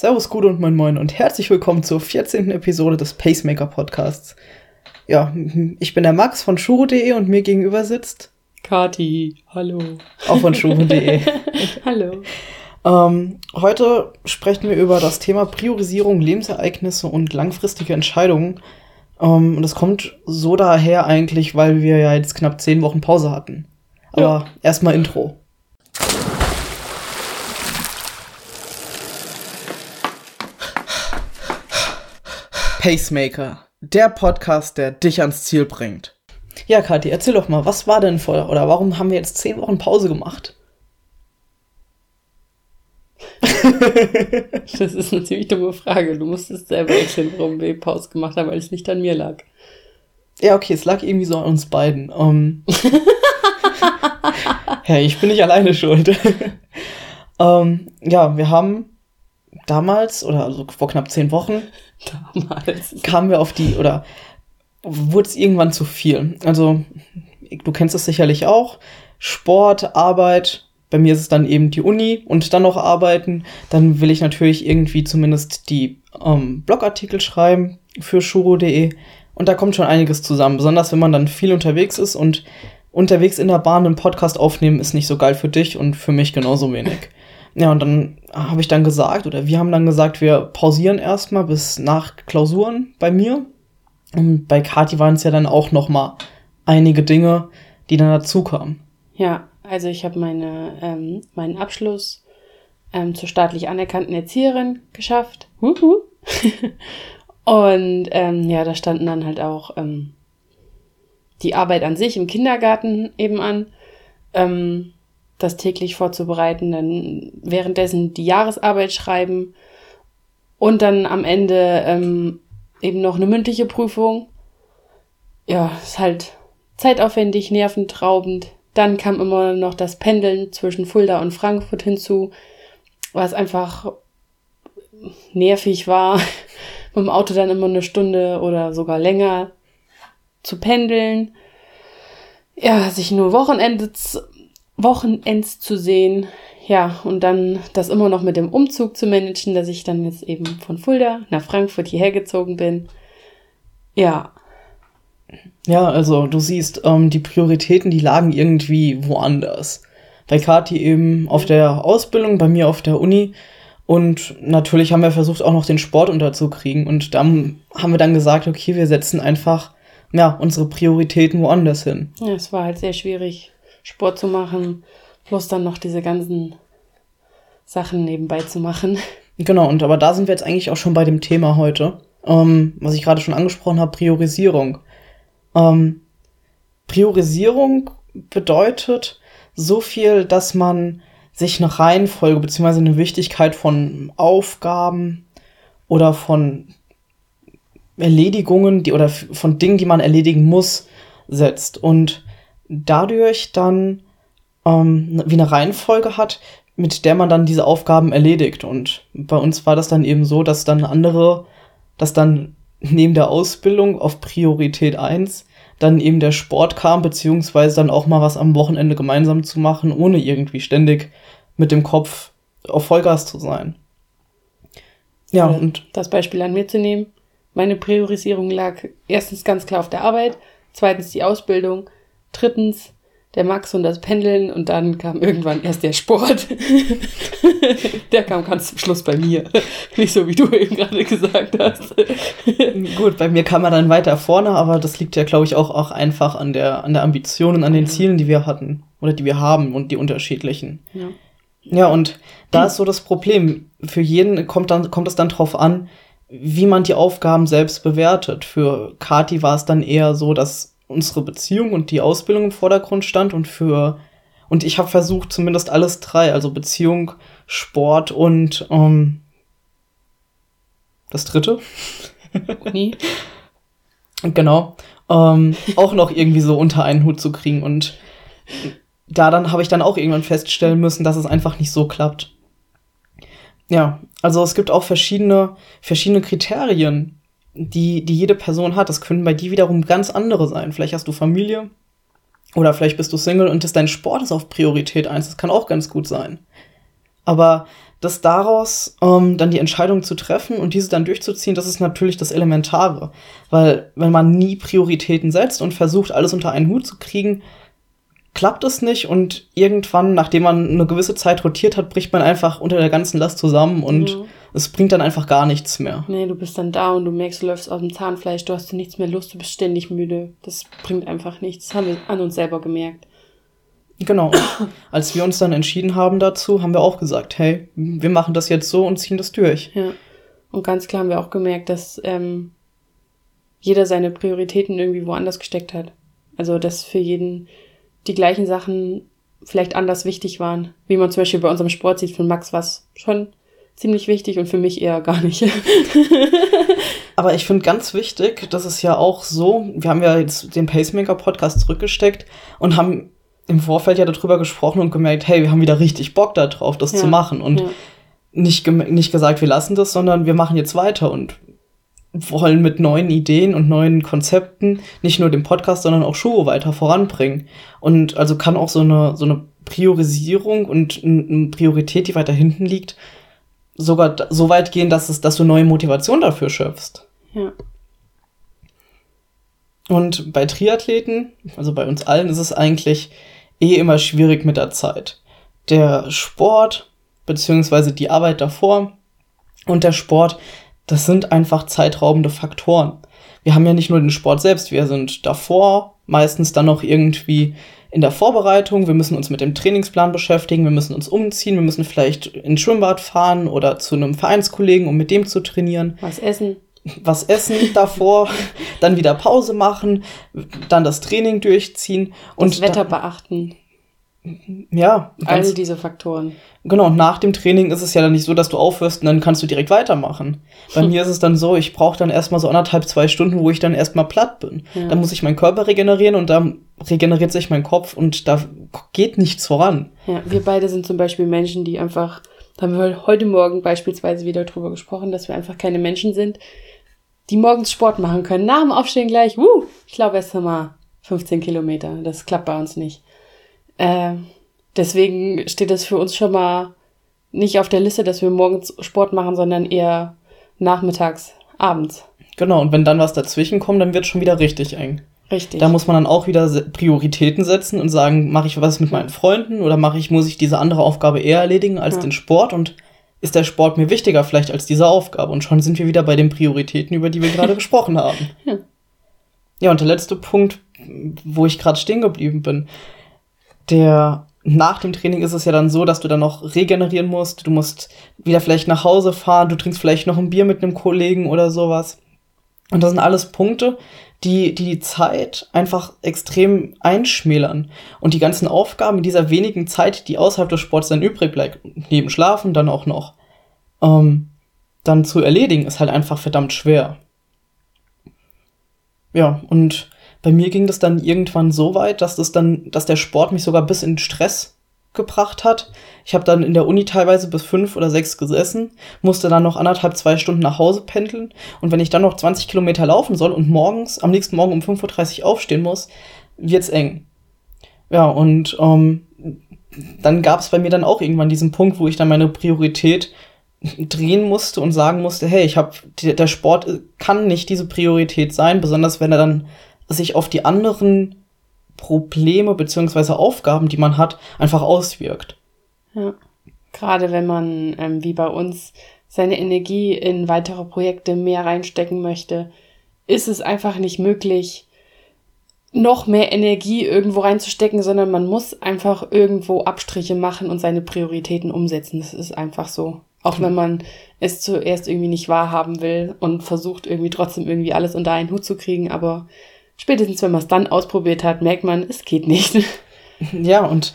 Servus, Gute und Moin Moin und herzlich willkommen zur 14. Episode des Pacemaker Podcasts. Ja, ich bin der Max von Shuro.de und mir gegenüber sitzt Kati, hallo. Auch von Shuro.de. hallo. Ähm, heute sprechen wir über das Thema Priorisierung, Lebensereignisse und langfristige Entscheidungen. Ähm, und das kommt so daher eigentlich, weil wir ja jetzt knapp zehn Wochen Pause hatten. Aber ja. erstmal Intro. Pacemaker, der Podcast, der dich ans Ziel bringt. Ja, Kathi, erzähl doch mal, was war denn vor, oder warum haben wir jetzt zehn Wochen Pause gemacht? das ist eine ziemlich dumme Frage. Du musstest selber erklären, warum wir Pause gemacht haben, weil es nicht an mir lag. Ja, okay, es lag irgendwie so an uns beiden. Um, hey, ich bin nicht alleine schuld. um, ja, wir haben damals, oder also vor knapp zehn Wochen, damals. kamen wir auf die, oder wurde es irgendwann zu viel. Also, du kennst es sicherlich auch. Sport, Arbeit, bei mir ist es dann eben die Uni und dann noch arbeiten. Dann will ich natürlich irgendwie zumindest die ähm, Blogartikel schreiben für shuro.de. Und da kommt schon einiges zusammen. Besonders wenn man dann viel unterwegs ist und unterwegs in der Bahn einen Podcast aufnehmen, ist nicht so geil für dich und für mich genauso wenig. Ja, und dann habe ich dann gesagt, oder wir haben dann gesagt, wir pausieren erstmal bis nach Klausuren bei mir. Und bei Kati waren es ja dann auch noch mal einige Dinge, die dann dazu kamen. Ja, also ich habe meine, ähm, meinen Abschluss ähm, zur staatlich anerkannten Erzieherin geschafft. Und ähm, ja, da standen dann halt auch ähm, die Arbeit an sich im Kindergarten eben an. Das täglich vorzubereiten, dann währenddessen die Jahresarbeit schreiben und dann am Ende ähm, eben noch eine mündliche Prüfung. Ja, ist halt zeitaufwendig, nerventraubend. Dann kam immer noch das Pendeln zwischen Fulda und Frankfurt hinzu, was einfach nervig war, mit dem Auto dann immer eine Stunde oder sogar länger zu pendeln. Ja, sich nur Wochenende Wochenends zu sehen. Ja, und dann das immer noch mit dem Umzug zu managen, dass ich dann jetzt eben von Fulda nach Frankfurt hierher gezogen bin. Ja. Ja, also du siehst, ähm, die Prioritäten, die lagen irgendwie woanders. Bei Kati eben auf der Ausbildung, bei mir auf der Uni. Und natürlich haben wir versucht, auch noch den Sport unterzukriegen. Und dann haben wir dann gesagt, okay, wir setzen einfach ja, unsere Prioritäten woanders hin. Ja, es war halt sehr schwierig. Sport zu machen, plus dann noch diese ganzen Sachen nebenbei zu machen. Genau, und aber da sind wir jetzt eigentlich auch schon bei dem Thema heute, ähm, was ich gerade schon angesprochen habe, Priorisierung. Ähm, Priorisierung bedeutet so viel, dass man sich eine Reihenfolge bzw. eine Wichtigkeit von Aufgaben oder von Erledigungen, die oder von Dingen, die man erledigen muss, setzt. Und dadurch dann ähm, wie eine Reihenfolge hat, mit der man dann diese Aufgaben erledigt. Und bei uns war das dann eben so, dass dann andere, dass dann neben der Ausbildung auf Priorität 1 dann eben der Sport kam, beziehungsweise dann auch mal was am Wochenende gemeinsam zu machen, ohne irgendwie ständig mit dem Kopf auf Vollgas zu sein. Ja, Oder und das Beispiel an mir zu nehmen. Meine Priorisierung lag erstens ganz klar auf der Arbeit, zweitens die Ausbildung, drittens der Max und das Pendeln und dann kam irgendwann erst der Sport. der kam ganz zum Schluss bei mir. Nicht so, wie du eben gerade gesagt hast. Gut, bei mir kam er dann weiter vorne, aber das liegt ja, glaube ich, auch, auch einfach an der, an der Ambition und an den Zielen, die wir hatten oder die wir haben und die unterschiedlichen. Ja. Ja, und da ist so das Problem. Für jeden kommt, dann, kommt es dann drauf an, wie man die Aufgaben selbst bewertet. Für Kati war es dann eher so, dass unsere Beziehung und die Ausbildung im Vordergrund stand und für und ich habe versucht zumindest alles drei, also Beziehung, Sport und ähm, das dritte. Uni. genau. Ähm, auch noch irgendwie so unter einen Hut zu kriegen und da dann habe ich dann auch irgendwann feststellen müssen, dass es einfach nicht so klappt. Ja, also es gibt auch verschiedene, verschiedene Kriterien, die, die jede Person hat. Das können bei dir wiederum ganz andere sein. Vielleicht hast du Familie oder vielleicht bist du Single und ist dein Sport ist auf Priorität 1. Das kann auch ganz gut sein. Aber dass daraus ähm, dann die Entscheidung zu treffen und diese dann durchzuziehen, das ist natürlich das Elementare. Weil wenn man nie Prioritäten setzt und versucht, alles unter einen Hut zu kriegen, klappt es nicht und irgendwann, nachdem man eine gewisse Zeit rotiert hat, bricht man einfach unter der ganzen Last zusammen und mhm. Es bringt dann einfach gar nichts mehr. Nee, du bist dann da und du merkst, du läufst aus dem Zahnfleisch, du hast nichts mehr Lust, du bist ständig müde. Das bringt einfach nichts. Das haben wir an uns selber gemerkt. Genau. Als wir uns dann entschieden haben dazu, haben wir auch gesagt, hey, wir machen das jetzt so und ziehen das durch. Ja. Und ganz klar haben wir auch gemerkt, dass ähm, jeder seine Prioritäten irgendwie woanders gesteckt hat. Also, dass für jeden die gleichen Sachen vielleicht anders wichtig waren. Wie man zum Beispiel bei unserem Sport sieht, von Max war es schon ziemlich wichtig und für mich eher gar nicht. Aber ich finde ganz wichtig, das ist ja auch so, wir haben ja jetzt den Pacemaker-Podcast zurückgesteckt und haben im Vorfeld ja darüber gesprochen und gemerkt, hey, wir haben wieder richtig Bock darauf, das ja, zu machen. Und ja. nicht, nicht gesagt, wir lassen das, sondern wir machen jetzt weiter und wollen mit neuen Ideen und neuen Konzepten nicht nur den Podcast, sondern auch Show weiter voranbringen. Und also kann auch so eine, so eine Priorisierung und eine Priorität, die weiter hinten liegt, sogar so weit gehen, dass, es, dass du neue Motivation dafür schöpfst. Ja. Und bei Triathleten, also bei uns allen, ist es eigentlich eh immer schwierig mit der Zeit. Der Sport, beziehungsweise die Arbeit davor und der Sport das sind einfach zeitraubende Faktoren. Wir haben ja nicht nur den Sport selbst, wir sind davor, meistens dann noch irgendwie in der Vorbereitung, wir müssen uns mit dem Trainingsplan beschäftigen, wir müssen uns umziehen, wir müssen vielleicht ins Schwimmbad fahren oder zu einem Vereinskollegen, um mit dem zu trainieren. Was essen. Was essen davor, dann wieder Pause machen, dann das Training durchziehen und das Wetter beachten. Ja. All diese Faktoren. Genau, und nach dem Training ist es ja dann nicht so, dass du aufhörst und dann kannst du direkt weitermachen. Bei mir ist es dann so, ich brauche dann erstmal so anderthalb, zwei Stunden, wo ich dann erstmal platt bin. Ja. Dann muss ich meinen Körper regenerieren und dann regeneriert sich mein Kopf und da geht nichts voran. Ja, wir beide sind zum Beispiel Menschen, die einfach, da haben wir heute Morgen beispielsweise wieder drüber gesprochen, dass wir einfach keine Menschen sind, die morgens Sport machen können. Nach dem Aufstehen gleich, wuh, ich glaube erst einmal 15 Kilometer. Das klappt bei uns nicht. Äh, deswegen steht das für uns schon mal nicht auf der Liste, dass wir morgens Sport machen, sondern eher nachmittags, abends. Genau, und wenn dann was dazwischen kommt, dann wird es schon wieder richtig eng. Richtig. Da muss man dann auch wieder Prioritäten setzen und sagen, mache ich was mit meinen Freunden oder mache ich, muss ich diese andere Aufgabe eher erledigen als ja. den Sport und ist der Sport mir wichtiger vielleicht als diese Aufgabe? Und schon sind wir wieder bei den Prioritäten, über die wir gerade gesprochen haben. Ja. ja, und der letzte Punkt, wo ich gerade stehen geblieben bin, der nach dem Training ist es ja dann so, dass du dann noch regenerieren musst. Du musst wieder vielleicht nach Hause fahren, du trinkst vielleicht noch ein Bier mit einem Kollegen oder sowas. Und das sind alles Punkte, die, die die Zeit einfach extrem einschmälern. Und die ganzen Aufgaben dieser wenigen Zeit, die außerhalb des Sports dann übrig bleibt, neben Schlafen dann auch noch, ähm, dann zu erledigen, ist halt einfach verdammt schwer. Ja, und bei mir ging das dann irgendwann so weit, dass das dann, dass der Sport mich sogar bis in Stress gebracht hat. Ich habe dann in der Uni teilweise bis fünf oder sechs gesessen, musste dann noch anderthalb, zwei Stunden nach Hause pendeln. Und wenn ich dann noch 20 Kilometer laufen soll und morgens, am nächsten Morgen um 5.30 Uhr aufstehen muss, wird's eng. Ja, und ähm, dann gab es bei mir dann auch irgendwann diesen Punkt, wo ich dann meine Priorität drehen musste und sagen musste, hey, ich habe der Sport kann nicht diese Priorität sein, besonders wenn er dann sich auf die anderen Probleme beziehungsweise Aufgaben, die man hat, einfach auswirkt. Ja. Gerade wenn man, ähm, wie bei uns, seine Energie in weitere Projekte mehr reinstecken möchte, ist es einfach nicht möglich, noch mehr Energie irgendwo reinzustecken, sondern man muss einfach irgendwo Abstriche machen und seine Prioritäten umsetzen. Das ist einfach so. Auch wenn man es zuerst irgendwie nicht wahrhaben will und versucht irgendwie trotzdem irgendwie alles unter einen Hut zu kriegen, aber spätestens wenn man es dann ausprobiert hat, merkt man, es geht nicht. Ja, und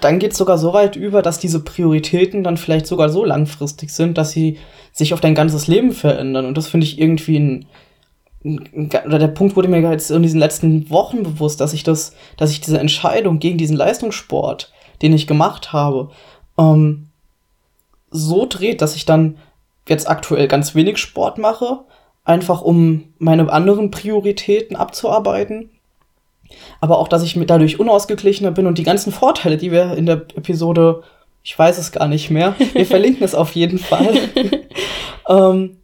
dann geht es sogar so weit über, dass diese Prioritäten dann vielleicht sogar so langfristig sind, dass sie sich auf dein ganzes Leben verändern. Und das finde ich irgendwie ein, oder der Punkt wurde mir jetzt in diesen letzten Wochen bewusst, dass ich das, dass ich diese Entscheidung gegen diesen Leistungssport, den ich gemacht habe, ähm, so dreht, dass ich dann jetzt aktuell ganz wenig Sport mache, einfach um meine anderen Prioritäten abzuarbeiten. Aber auch, dass ich mit dadurch unausgeglichener bin und die ganzen Vorteile, die wir in der Episode Ich weiß es gar nicht mehr. Wir verlinken es auf jeden Fall. ähm,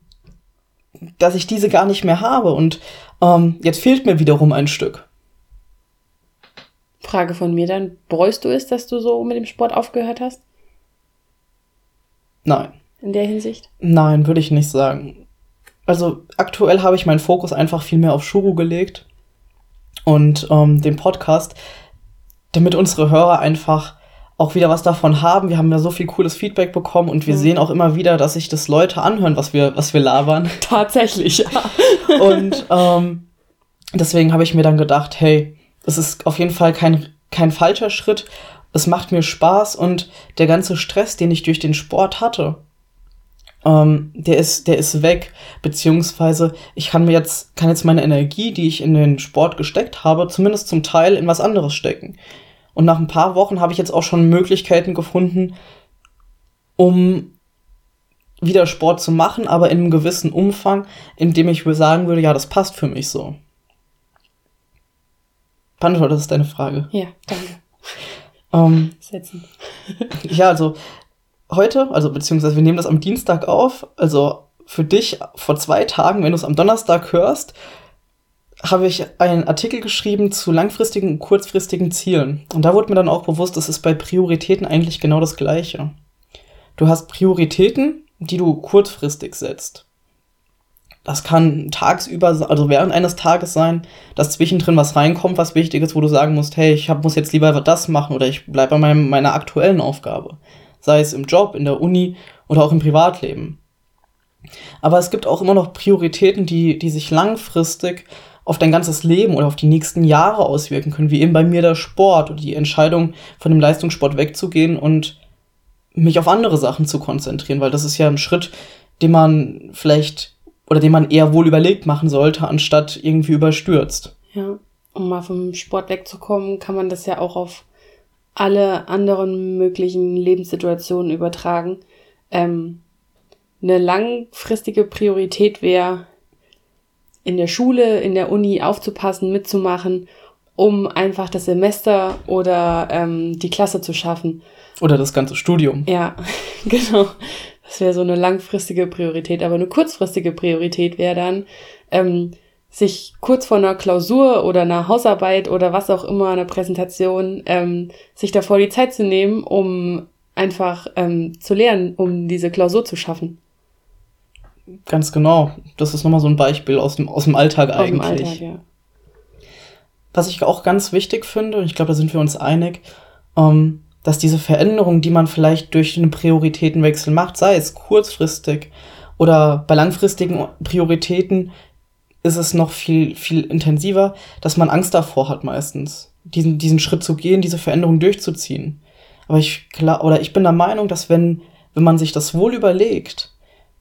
dass ich diese gar nicht mehr habe. Und ähm, jetzt fehlt mir wiederum ein Stück. Frage von mir dann, bereust du es, dass du so mit dem Sport aufgehört hast? Nein. In der Hinsicht? Nein, würde ich nicht sagen. Also aktuell habe ich meinen Fokus einfach viel mehr auf Shuru gelegt und ähm, den Podcast, damit unsere Hörer einfach auch wieder was davon haben. Wir haben ja so viel cooles Feedback bekommen und wir mhm. sehen auch immer wieder, dass sich das Leute anhören, was wir, was wir labern. Tatsächlich, ja. und ähm, deswegen habe ich mir dann gedacht, hey, es ist auf jeden Fall kein, kein falscher Schritt. Es macht mir Spaß und der ganze Stress, den ich durch den Sport hatte, ähm, der ist, der ist weg. Beziehungsweise ich kann mir jetzt, kann jetzt meine Energie, die ich in den Sport gesteckt habe, zumindest zum Teil in was anderes stecken. Und nach ein paar Wochen habe ich jetzt auch schon Möglichkeiten gefunden, um wieder Sport zu machen, aber in einem gewissen Umfang, in dem ich sagen würde, ja, das passt für mich so. Pancho, das ist deine Frage. Ja, danke. Ähm, Setzen. ja, also heute, also beziehungsweise wir nehmen das am Dienstag auf, also für dich vor zwei Tagen, wenn du es am Donnerstag hörst, habe ich einen Artikel geschrieben zu langfristigen und kurzfristigen Zielen. Und da wurde mir dann auch bewusst, das ist bei Prioritäten eigentlich genau das Gleiche. Du hast Prioritäten, die du kurzfristig setzt. Das kann tagsüber, also während eines Tages sein, dass zwischendrin was reinkommt, was wichtig ist, wo du sagen musst, hey, ich hab, muss jetzt lieber das machen oder ich bleibe bei meinem, meiner aktuellen Aufgabe. Sei es im Job, in der Uni oder auch im Privatleben. Aber es gibt auch immer noch Prioritäten, die, die sich langfristig auf dein ganzes Leben oder auf die nächsten Jahre auswirken können, wie eben bei mir der Sport und die Entscheidung, von dem Leistungssport wegzugehen und mich auf andere Sachen zu konzentrieren, weil das ist ja ein Schritt, den man vielleicht oder den man eher wohl überlegt machen sollte, anstatt irgendwie überstürzt. Ja, um mal vom Sport wegzukommen, kann man das ja auch auf alle anderen möglichen Lebenssituationen übertragen. Ähm, eine langfristige Priorität wäre, in der Schule, in der Uni aufzupassen, mitzumachen, um einfach das Semester oder ähm, die Klasse zu schaffen. Oder das ganze Studium. Ja, genau. Das wäre so eine langfristige Priorität. Aber eine kurzfristige Priorität wäre dann, ähm, sich kurz vor einer Klausur oder einer Hausarbeit oder was auch immer, einer Präsentation, ähm, sich davor die Zeit zu nehmen, um einfach ähm, zu lernen, um diese Klausur zu schaffen. Ganz genau. Das ist nochmal so ein Beispiel aus dem, aus dem Alltag aus eigentlich. Dem Alltag, ja. Was ich auch ganz wichtig finde, und ich glaube, da sind wir uns einig, ähm, dass diese Veränderung, die man vielleicht durch einen Prioritätenwechsel macht, sei es kurzfristig oder bei langfristigen Prioritäten, ist es noch viel, viel intensiver, dass man Angst davor hat meistens, diesen, diesen Schritt zu gehen, diese Veränderung durchzuziehen. Aber ich, klar, oder ich bin der Meinung, dass wenn, wenn man sich das wohl überlegt,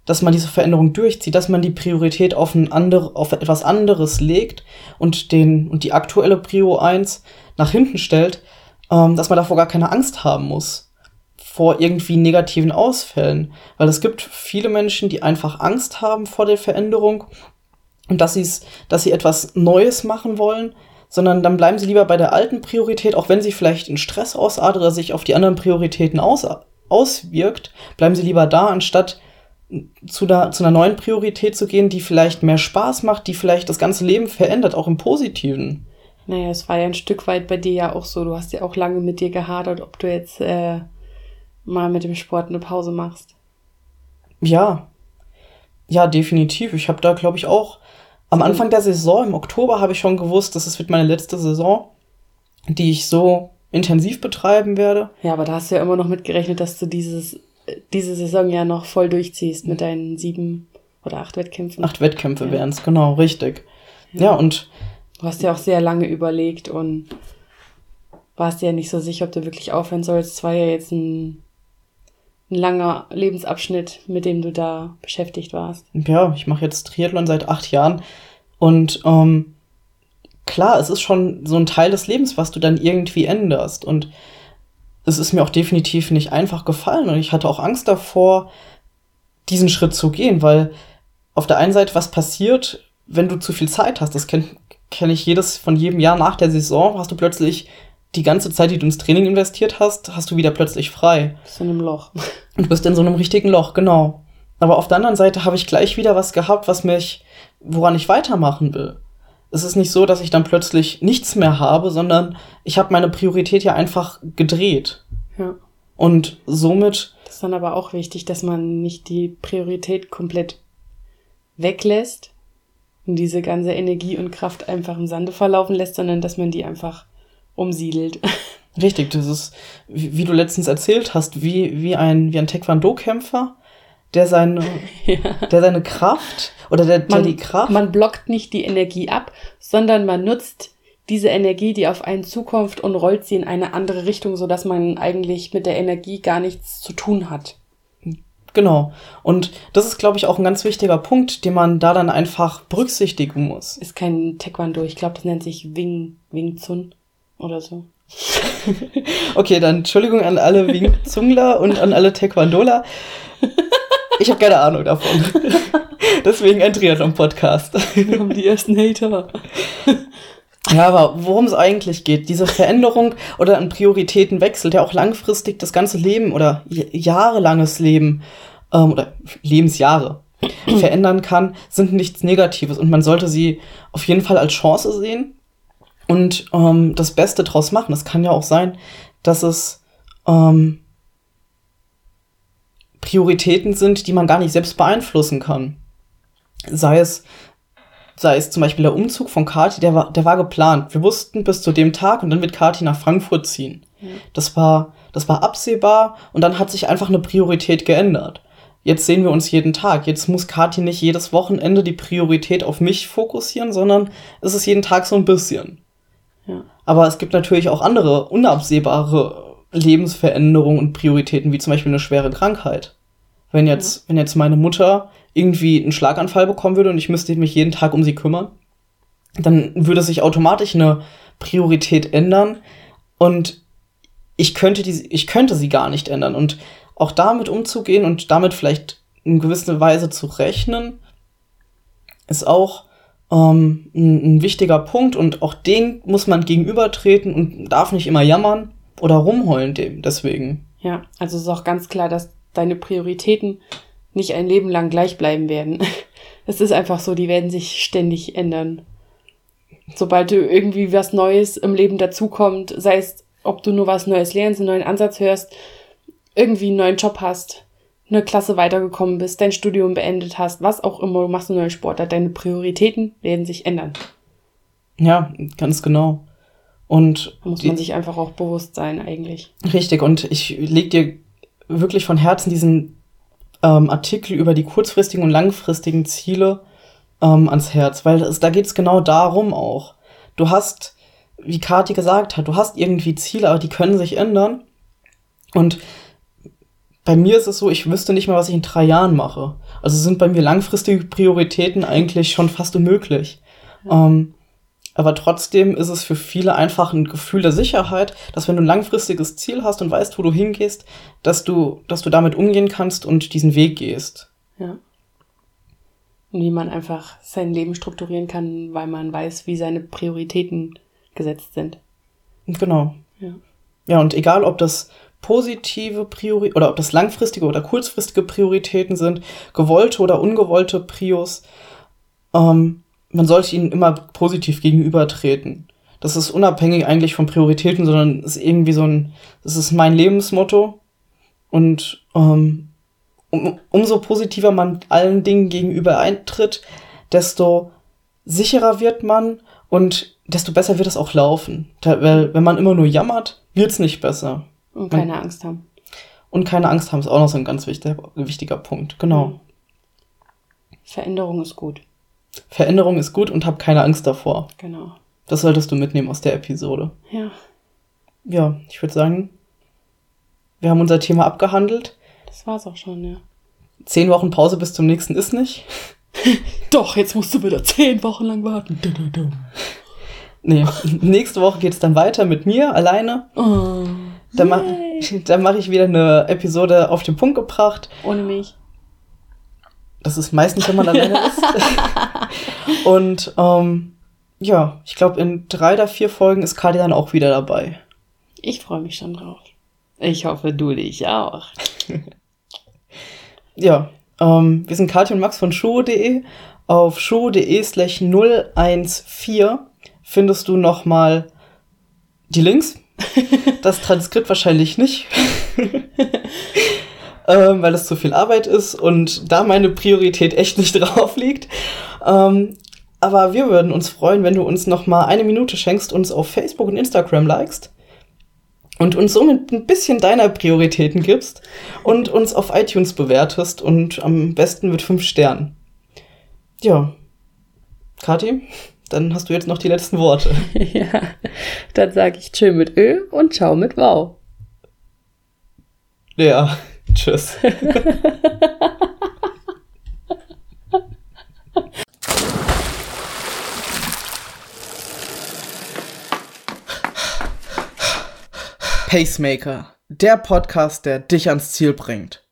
dass man diese Veränderung durchzieht, dass man die Priorität auf, ein andere, auf etwas anderes legt und, den, und die aktuelle Prio 1 nach hinten stellt, ähm, dass man davor gar keine Angst haben muss vor irgendwie negativen Ausfällen. Weil es gibt viele Menschen, die einfach Angst haben vor der Veränderung und dass, dass sie etwas Neues machen wollen, sondern dann bleiben sie lieber bei der alten Priorität, auch wenn sie vielleicht in Stress ausartet oder sich auf die anderen Prioritäten aus, auswirkt, bleiben sie lieber da, anstatt zu, da, zu einer neuen Priorität zu gehen, die vielleicht mehr Spaß macht, die vielleicht das ganze Leben verändert, auch im Positiven. Naja, es war ja ein Stück weit bei dir ja auch so. Du hast ja auch lange mit dir gehadert, ob du jetzt äh, mal mit dem Sport eine Pause machst. Ja. Ja, definitiv. Ich habe da, glaube ich, auch am Anfang der Saison, im Oktober, habe ich schon gewusst, dass es wird meine letzte Saison, die ich so intensiv betreiben werde. Ja, aber da hast du ja immer noch mitgerechnet, dass du dieses diese Saison ja noch voll durchziehst mit deinen sieben oder acht Wettkämpfen. Acht Wettkämpfe ja. wären es, genau, richtig. Ja. ja, und. Du hast ja auch sehr lange überlegt und warst ja nicht so sicher, ob du wirklich aufhören sollst. Es war ja jetzt ein, ein langer Lebensabschnitt, mit dem du da beschäftigt warst. Ja, ich mache jetzt Triathlon seit acht Jahren und ähm, klar, es ist schon so ein Teil des Lebens, was du dann irgendwie änderst. Und es ist mir auch definitiv nicht einfach gefallen und ich hatte auch Angst davor, diesen Schritt zu gehen, weil auf der einen Seite was passiert, wenn du zu viel Zeit hast. Das kenne kenn ich jedes von jedem Jahr nach der Saison, hast du plötzlich die ganze Zeit, die du ins Training investiert hast, hast du wieder plötzlich frei. Bist in einem Loch. Und du bist in so einem richtigen Loch, genau. Aber auf der anderen Seite habe ich gleich wieder was gehabt, was mich, woran ich weitermachen will. Es ist nicht so, dass ich dann plötzlich nichts mehr habe, sondern ich habe meine Priorität ja einfach gedreht. Ja. Und somit. Das ist dann aber auch wichtig, dass man nicht die Priorität komplett weglässt und diese ganze Energie und Kraft einfach im Sande verlaufen lässt, sondern dass man die einfach umsiedelt. Richtig, das ist, wie, wie du letztens erzählt hast, wie, wie ein, wie ein Taekwondo-Kämpfer, der seine, ja. der seine Kraft oder der, man, der die Kraft. Man blockt nicht die Energie ab, sondern man nutzt diese Energie, die auf einen zukommt und rollt sie in eine andere Richtung, sodass man eigentlich mit der Energie gar nichts zu tun hat. Genau. Und das ist, glaube ich, auch ein ganz wichtiger Punkt, den man da dann einfach berücksichtigen muss. Ist kein Taekwondo, ich glaube, das nennt sich Wing, Wing Chun oder so. okay, dann Entschuldigung an alle Wing Zungler und an alle Taekwondoler. Ich habe keine Ahnung davon. Deswegen ein Triathlon-Podcast. Wir haben die ersten Hater. Ja, aber worum es eigentlich geht, diese Veränderung oder ein Prioritätenwechsel, der auch langfristig das ganze Leben oder jahrelanges Leben ähm, oder Lebensjahre verändern kann, sind nichts Negatives und man sollte sie auf jeden Fall als Chance sehen und ähm, das Beste draus machen. Es kann ja auch sein, dass es ähm, Prioritäten sind, die man gar nicht selbst beeinflussen kann. Sei es, sei es zum Beispiel der Umzug von Kati, der war, der war geplant. Wir wussten bis zu dem Tag und dann wird Kati nach Frankfurt ziehen. Mhm. Das war, das war absehbar und dann hat sich einfach eine Priorität geändert. Jetzt sehen wir uns jeden Tag. Jetzt muss Kati nicht jedes Wochenende die Priorität auf mich fokussieren, sondern es ist jeden Tag so ein bisschen. Ja. Aber es gibt natürlich auch andere unabsehbare Lebensveränderungen und Prioritäten, wie zum Beispiel eine schwere Krankheit. Wenn jetzt, ja. wenn jetzt meine Mutter irgendwie einen Schlaganfall bekommen würde und ich müsste mich jeden Tag um sie kümmern, dann würde sich automatisch eine Priorität ändern und ich könnte die, ich könnte sie gar nicht ändern und auch damit umzugehen und damit vielleicht in gewisser Weise zu rechnen, ist auch ähm, ein, ein wichtiger Punkt und auch den muss man gegenübertreten und darf nicht immer jammern oder rumheulen dem deswegen. Ja, also es ist auch ganz klar, dass deine Prioritäten nicht ein Leben lang gleich bleiben werden. Es ist einfach so, die werden sich ständig ändern. Sobald du irgendwie was Neues im Leben dazukommt, sei es, ob du nur was Neues lernst, einen neuen Ansatz hörst, irgendwie einen neuen Job hast, eine Klasse weitergekommen bist, dein Studium beendet hast, was auch immer, du machst einen neuen Sport, deine Prioritäten werden sich ändern. Ja, ganz genau. Und da muss man sich einfach auch bewusst sein, eigentlich. Richtig, und ich leg dir wirklich von Herzen diesen ähm, Artikel über die kurzfristigen und langfristigen Ziele ähm, ans Herz, weil es, da geht es genau darum auch. Du hast, wie Kathi gesagt hat, du hast irgendwie Ziele, aber die können sich ändern. Und bei mir ist es so, ich wüsste nicht mehr, was ich in drei Jahren mache. Also sind bei mir langfristige Prioritäten eigentlich schon fast unmöglich. Ja. Ähm, aber trotzdem ist es für viele einfach ein Gefühl der Sicherheit, dass wenn du ein langfristiges Ziel hast und weißt, wo du hingehst, dass du, dass du damit umgehen kannst und diesen Weg gehst. Ja. Und wie man einfach sein Leben strukturieren kann, weil man weiß, wie seine Prioritäten gesetzt sind. Genau. Ja. Ja, und egal, ob das positive Priori oder ob das langfristige oder kurzfristige Prioritäten sind, gewollte oder ungewollte Prios, ähm, man sollte ihnen immer positiv gegenübertreten. Das ist unabhängig eigentlich von Prioritäten, sondern ist irgendwie so ein, das ist mein Lebensmotto. Und ähm, um, umso positiver man allen Dingen gegenüber eintritt, desto sicherer wird man und desto besser wird es auch laufen. Weil, wenn man immer nur jammert, wird es nicht besser. Und keine und, Angst haben. Und keine Angst haben ist auch noch so ein ganz wichtiger, wichtiger Punkt. Genau. Veränderung ist gut. Veränderung ist gut und hab keine Angst davor. Genau. Das solltest du mitnehmen aus der Episode. Ja. Ja, ich würde sagen, wir haben unser Thema abgehandelt. Das war's auch schon, ja. Zehn Wochen Pause bis zum nächsten ist nicht. Doch, jetzt musst du wieder zehn Wochen lang warten. nee, nächste Woche geht's dann weiter mit mir alleine. Oh, da mache mach ich wieder eine Episode auf den Punkt gebracht. Ohne mich. Das ist meistens, wenn man alleine ist. Und ähm, ja, ich glaube, in drei oder vier Folgen ist Kadi dann auch wieder dabei. Ich freue mich schon drauf. Ich hoffe, du dich auch. ja, ähm, wir sind Katja und Max von show.de. Auf show.de slash 014 findest du nochmal die Links. Das Transkript wahrscheinlich nicht. ähm, weil es zu viel Arbeit ist und da meine Priorität echt nicht drauf liegt. Ähm, aber wir würden uns freuen, wenn du uns noch mal eine Minute schenkst, uns auf Facebook und Instagram likest und uns somit ein bisschen deiner Prioritäten gibst und uns auf iTunes bewertest und am besten mit fünf Sternen. Ja. Kathi, dann hast du jetzt noch die letzten Worte. ja, dann sage ich Tschö mit Ö und Ciao mit Wow. Ja, tschüss. Pacemaker, der Podcast, der dich ans Ziel bringt.